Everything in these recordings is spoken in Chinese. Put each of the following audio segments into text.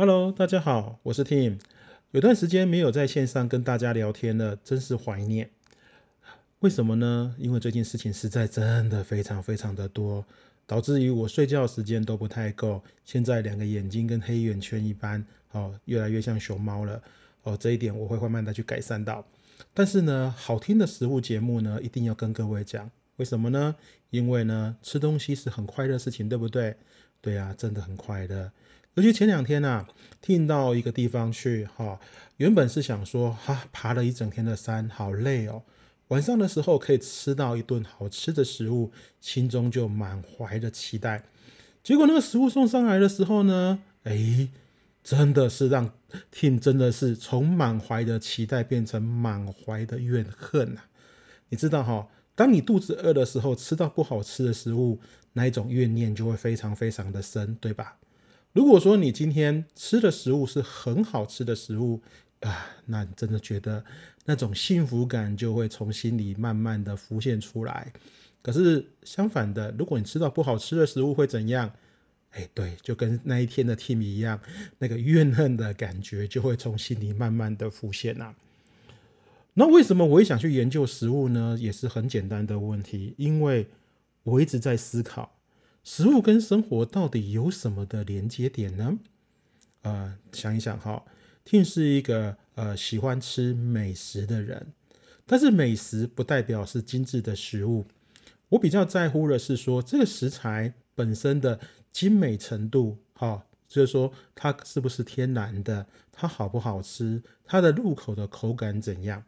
Hello，大家好，我是 Tim。有段时间没有在线上跟大家聊天了，真是怀念。为什么呢？因为最近事情实在真的非常非常的多，导致于我睡觉时间都不太够。现在两个眼睛跟黑眼圈一般，哦，越来越像熊猫了。哦，这一点我会慢慢的去改善到。但是呢，好听的食物节目呢，一定要跟各位讲。为什么呢？因为呢，吃东西是很快乐的事情，对不对？对呀，真的很快乐。尤其前两天呐，听到一个地方去，哈，原本是想说，哈，爬了一整天的山，好累哦。晚上的时候可以吃到一顿好吃的食物，心中就满怀的期待。结果那个食物送上来的时候呢，哎，真的是让听真的是从满怀的期待变成满怀的怨恨呐。你知道哈？当你肚子饿的时候，吃到不好吃的食物，那一种怨念就会非常非常的深，对吧？如果说你今天吃的食物是很好吃的食物啊，那你真的觉得那种幸福感就会从心里慢慢的浮现出来。可是相反的，如果你吃到不好吃的食物会怎样？哎，对，就跟那一天的 Tim 一样，那个怨恨的感觉就会从心里慢慢的浮现呐。那为什么我会想去研究食物呢？也是很简单的问题，因为我一直在思考，食物跟生活到底有什么的连接点呢？呃，想一想哈，Tim 是一个呃喜欢吃美食的人，但是美食不代表是精致的食物，我比较在乎的是说这个食材本身的精美程度，哈，就是说它是不是天然的，它好不好吃，它的入口的口感怎样。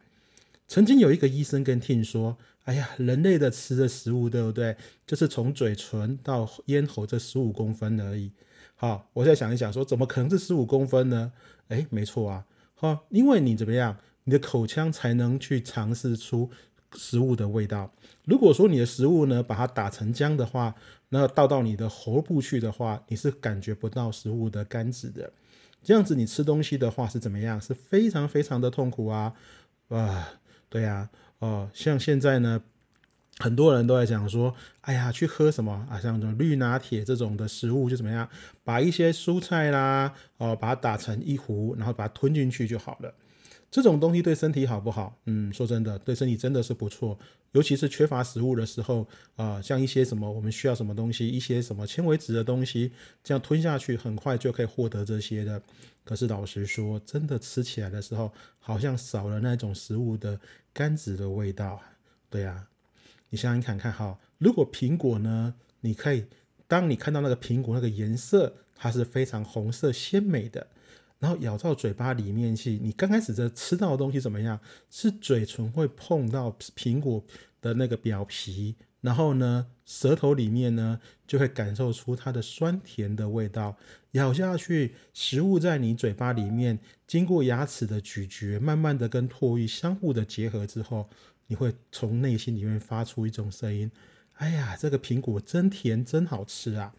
曾经有一个医生跟 Tim 说：“哎呀，人类的吃的食物，对不对？就是从嘴唇到咽喉这十五公分而已。”好，我再想一想，说怎么可能是十五公分呢？哎，没错啊，好，因为你怎么样，你的口腔才能去尝试出食物的味道。如果说你的食物呢，把它打成浆的话，那倒到你的喉部去的话，你是感觉不到食物的甘脂的。这样子你吃东西的话是怎么样？是非常非常的痛苦啊，啊。对呀，哦，像现在呢，很多人都在讲说，哎呀，去喝什么啊，像这种绿拿铁这种的食物就怎么样，把一些蔬菜啦，哦，把它打成一壶，然后把它吞进去就好了。这种东西对身体好不好？嗯，说真的，对身体真的是不错。尤其是缺乏食物的时候，啊，像一些什么我们需要什么东西，一些什么纤维质的东西，这样吞下去很快就可以获得这些的。可是老实说，真的吃起来的时候，好像少了那种食物的甘脂的味道。对呀，你想想看看哈，如果苹果呢，你可以当你看到那个苹果那个颜色，它是非常红色鲜美的。然后咬到嘴巴里面去，你刚开始在吃到的东西怎么样？是嘴唇会碰到苹果的那个表皮，然后呢，舌头里面呢就会感受出它的酸甜的味道。咬下去，食物在你嘴巴里面经过牙齿的咀嚼，慢慢的跟唾液相互的结合之后，你会从内心里面发出一种声音：哎呀，这个苹果真甜，真好吃啊！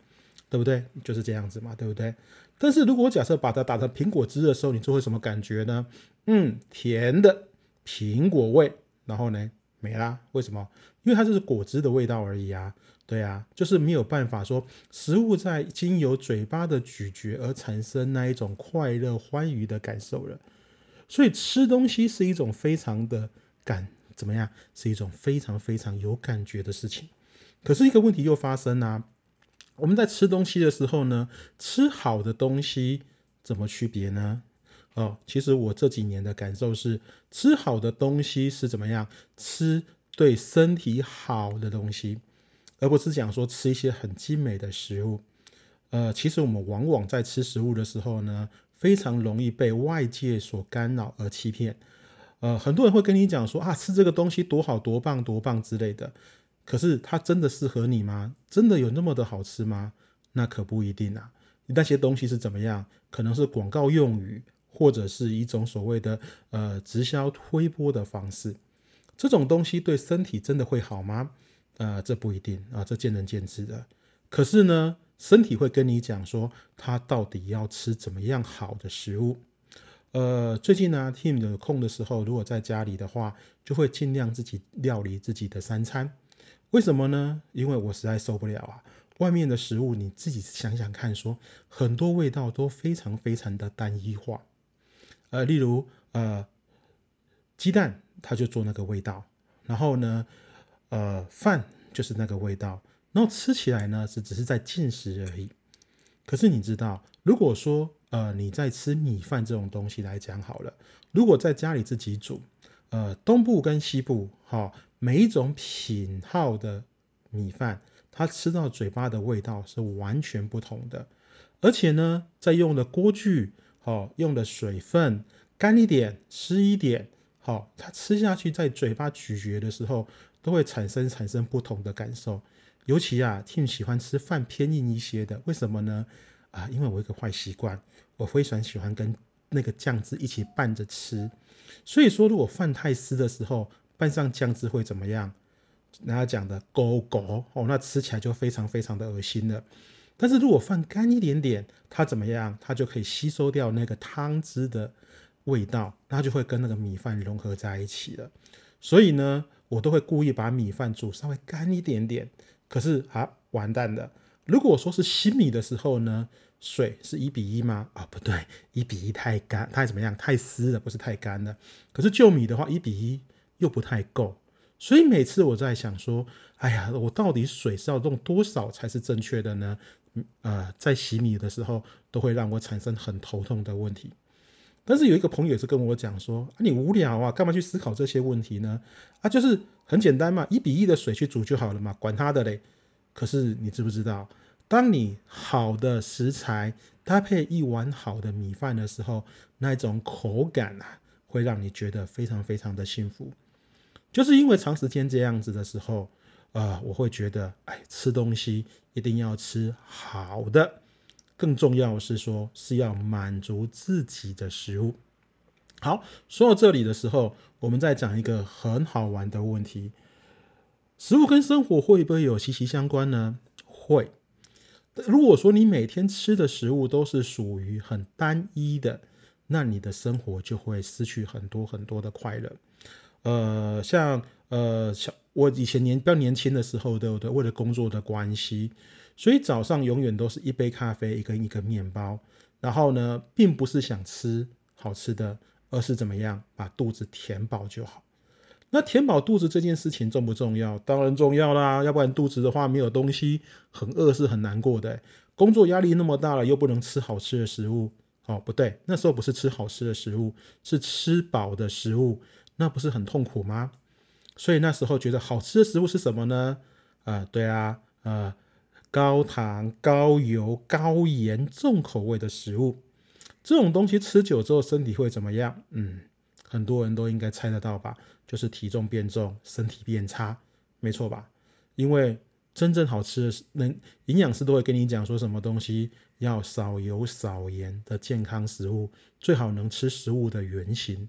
对不对？就是这样子嘛，对不对？但是如果假设把它打成苹果汁的时候，你就会什么感觉呢？嗯，甜的苹果味，然后呢没啦。为什么？因为它就是果汁的味道而已啊。对啊，就是没有办法说食物在经由嘴巴的咀嚼而产生那一种快乐欢愉的感受了。所以吃东西是一种非常的感怎么样？是一种非常非常有感觉的事情。可是一个问题又发生啊。我们在吃东西的时候呢，吃好的东西怎么区别呢？哦，其实我这几年的感受是，吃好的东西是怎么样？吃对身体好的东西，而不是讲说吃一些很精美的食物。呃，其实我们往往在吃食物的时候呢，非常容易被外界所干扰而欺骗。呃，很多人会跟你讲说啊，吃这个东西多好多棒多棒之类的。可是它真的适合你吗？真的有那么的好吃吗？那可不一定啊。那些东西是怎么样？可能是广告用语，或者是一种所谓的呃直销推波的方式。这种东西对身体真的会好吗？呃，这不一定啊，这见仁见智的。可是呢，身体会跟你讲说，它到底要吃怎么样好的食物。呃，最近呢，Tim 有空的时候，如果在家里的话，就会尽量自己料理自己的三餐。为什么呢？因为我实在受不了啊！外面的食物，你自己想想看，说很多味道都非常非常的单一化。呃，例如呃，鸡蛋它就做那个味道，然后呢，呃，饭就是那个味道，然后吃起来呢是只是在进食而已。可是你知道，如果说呃你在吃米饭这种东西来讲好了，如果在家里自己煮，呃，东部跟西部，哈，每一种品号的米饭，它吃到嘴巴的味道是完全不同的，而且呢，在用的锅具。好，用的水分干一点、湿一点，好，它吃下去在嘴巴咀嚼的时候，都会产生产生不同的感受。尤其啊，挺喜欢吃饭偏硬一些的，为什么呢？啊，因为我一个坏习惯，我非常喜欢跟那个酱汁一起拌着吃。所以说，如果饭太湿的时候，拌上酱汁会怎么样？人家讲的勾勾哦，那吃起来就非常非常的恶心了。但是如果饭干一点点，它怎么样？它就可以吸收掉那个汤汁的味道，它就会跟那个米饭融合在一起了。所以呢，我都会故意把米饭煮稍微干一点点。可是啊，完蛋了！如果说是新米的时候呢，水是一比一吗？啊，不对，一比一太干，太怎么样？太湿了，不是太干了。可是旧米的话，一比一又不太够。所以每次我在想说，哎呀，我到底水是要用多少才是正确的呢？呃，在洗米的时候，都会让我产生很头痛的问题。但是有一个朋友也是跟我讲说：“啊，你无聊啊，干嘛去思考这些问题呢？啊，就是很简单嘛，一比一的水去煮就好了嘛，管他的嘞。”可是你知不知道，当你好的食材搭配一碗好的米饭的时候，那种口感啊，会让你觉得非常非常的幸福。就是因为长时间这样子的时候。啊，我会觉得，哎，吃东西一定要吃好的，更重要是说是要满足自己的食物。好，说到这里的时候，我们再讲一个很好玩的问题：食物跟生活会不会有息息相关呢？会。如果说你每天吃的食物都是属于很单一的，那你的生活就会失去很多很多的快乐。呃，像呃小。我以前年比较年轻的时候，对不对？为了工作的关系，所以早上永远都是一杯咖啡，一个一个面包。然后呢，并不是想吃好吃的，而是怎么样把肚子填饱就好。那填饱肚子这件事情重不重要？当然重要啦，要不然肚子的话没有东西，很饿是很难过的。工作压力那么大了，又不能吃好吃的食物，哦，不对，那时候不是吃好吃的食物，是吃饱的食物，那不是很痛苦吗？所以那时候觉得好吃的食物是什么呢？啊，对啊，呃，高糖、高油、高盐、重口味的食物，这种东西吃久之后身体会怎么样？嗯，很多人都应该猜得到吧？就是体重变重，身体变差，没错吧？因为真正好吃的是，能营养师都会跟你讲说什么东西要少油少盐的健康食物，最好能吃食物的原型。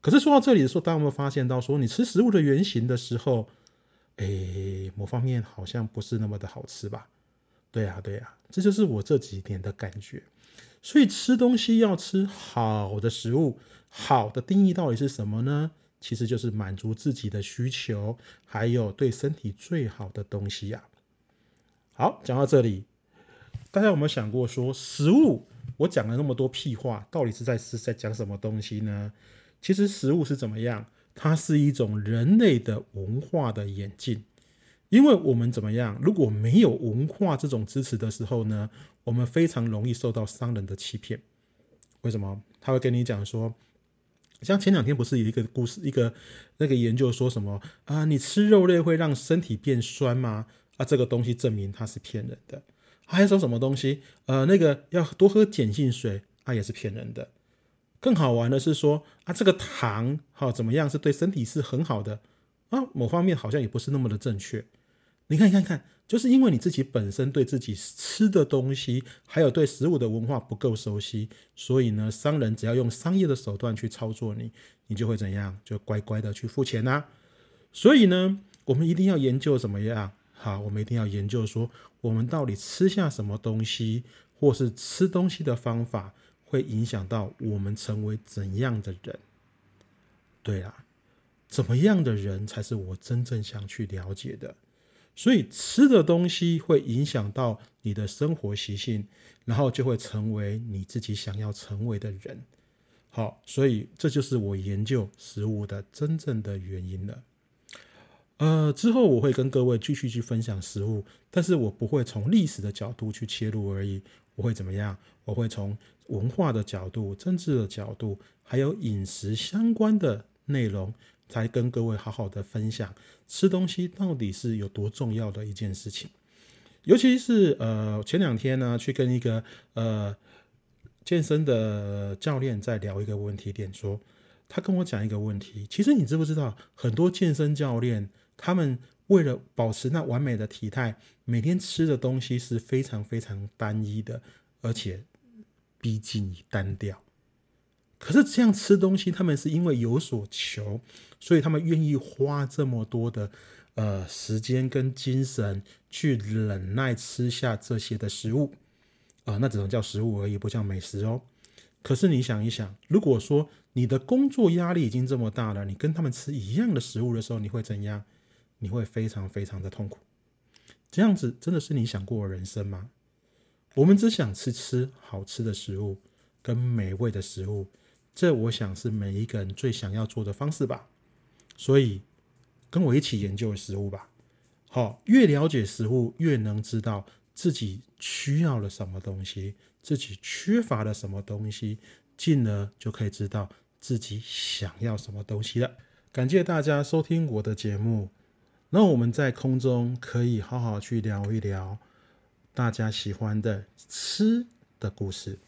可是说到这里的时候，大家有没有发现到，说你吃食物的原型的时候，哎，某方面好像不是那么的好吃吧？对呀，对呀，这就是我这几年的感觉。所以吃东西要吃好的食物，好的定义到底是什么呢？其实就是满足自己的需求，还有对身体最好的东西呀。好，讲到这里，大家有没有想过说，食物我讲了那么多屁话，到底是在是在讲什么东西呢？其实食物是怎么样？它是一种人类的文化的演进。因为我们怎么样？如果没有文化这种支持的时候呢，我们非常容易受到商人的欺骗。为什么？他会跟你讲说，像前两天不是有一个故事，一个那个研究说什么啊？你吃肉类会让身体变酸吗？啊，这个东西证明它是骗人的。还有说什么东西？呃，那个要多喝碱性水，它也是骗人的。更好玩的是说啊，这个糖哈怎么样是对身体是很好的啊？某方面好像也不是那么的正确。你看，看看，就是因为你自己本身对自己吃的东西，还有对食物的文化不够熟悉，所以呢，商人只要用商业的手段去操作你，你就会怎样？就乖乖的去付钱呐。所以呢，我们一定要研究怎么样？好，我们一定要研究说，我们到底吃下什么东西，或是吃东西的方法。会影响到我们成为怎样的人？对啦，怎么样的人才是我真正想去了解的？所以吃的东西会影响到你的生活习性，然后就会成为你自己想要成为的人。好，所以这就是我研究食物的真正的原因了。呃，之后我会跟各位继续去分享食物，但是我不会从历史的角度去切入而已。我会怎么样？我会从文化的角度、政治的角度，还有饮食相关的内容，才跟各位好好的分享吃东西到底是有多重要的一件事情。尤其是呃，前两天呢，去跟一个呃健身的教练在聊一个问题点，说他跟我讲一个问题。其实你知不知道，很多健身教练他们为了保持那完美的体态，每天吃的东西是非常非常单一的，而且逼近于单调。可是这样吃东西，他们是因为有所求，所以他们愿意花这么多的呃时间跟精神去忍耐吃下这些的食物啊，那只能叫食物而已，不叫美食哦。可是你想一想，如果说你的工作压力已经这么大了，你跟他们吃一样的食物的时候，你会怎样？你会非常非常的痛苦，这样子真的是你想过的人生吗？我们只想吃吃好吃的食物跟美味的食物，这我想是每一个人最想要做的方式吧。所以跟我一起研究食物吧。好，越了解食物，越能知道自己需要了什么东西，自己缺乏了什么东西，进而就可以知道自己想要什么东西了。感谢大家收听我的节目。那我们在空中可以好好去聊一聊大家喜欢的吃的故事。